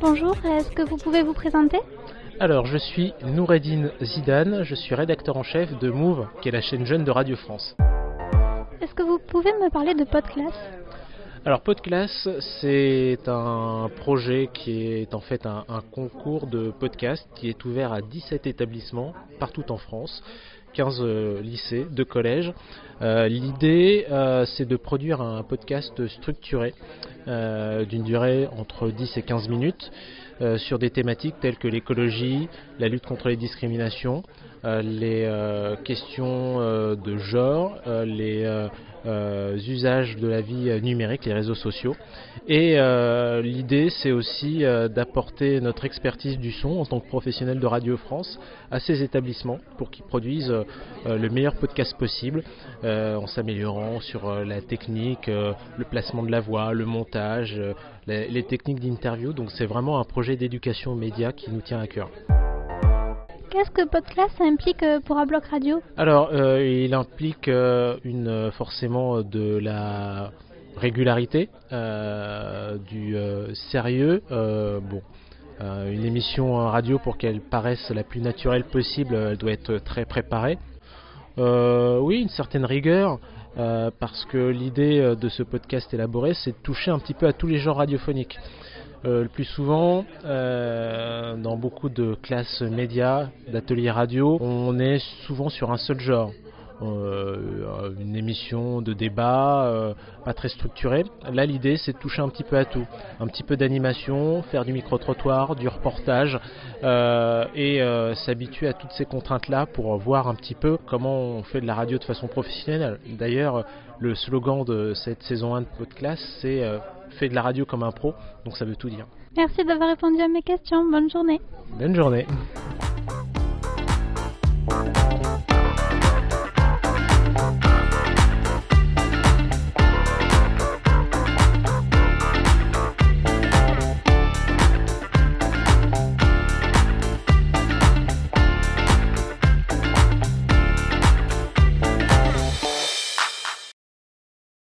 Bonjour, est-ce que vous pouvez vous présenter? Alors, je suis Noureddine Zidane, je suis rédacteur en chef de Move, qui est la chaîne jeune de Radio France. Est-ce que vous pouvez me parler de Podclass? Alors Podclass, c'est un projet qui est en fait un, un concours de podcasts qui est ouvert à 17 établissements partout en France. 15 euh, lycées, 2 collèges. Euh, l'idée, euh, c'est de produire un podcast structuré d'une durée entre 10 et 15 minutes sur des thématiques telles que l'écologie, la lutte contre les discriminations, les questions de genre, les usages de la vie numérique, les réseaux sociaux. Et l'idée, c'est aussi d'apporter notre expertise du son en tant que professionnel de Radio France à ces établissements pour qu'ils produisent le meilleur podcast possible en s'améliorant sur la technique, le placement de la voix, le montage, les, les techniques d'interview. Donc c'est vraiment un projet d'éducation média qui nous tient à cœur. Qu'est-ce que Podclass implique euh, pour un bloc radio? Alors, euh, il implique euh, une, forcément de la régularité, du sérieux. bon, une émission radio pour qu'elle paraisse la plus naturelle possible, elle doit être très préparée. oui, une certaine rigueur. parce que l'idée de ce podcast élaboré, c'est de toucher un petit peu à tous les genres radiophoniques. Euh, le plus souvent, euh, dans beaucoup de classes médias, d'ateliers radio, on est souvent sur un seul genre. Euh, une émission de débat pas très structurée. Là, l'idée, c'est de toucher un petit peu à tout. Un petit peu d'animation, faire du micro-trottoir, du reportage et s'habituer à toutes ces contraintes-là pour voir un petit peu comment on fait de la radio de façon professionnelle. D'ailleurs, le slogan de cette saison 1 de Podcast, c'est fait de la radio comme un pro, donc ça veut tout dire. Merci d'avoir répondu à mes questions. Bonne journée. Bonne journée.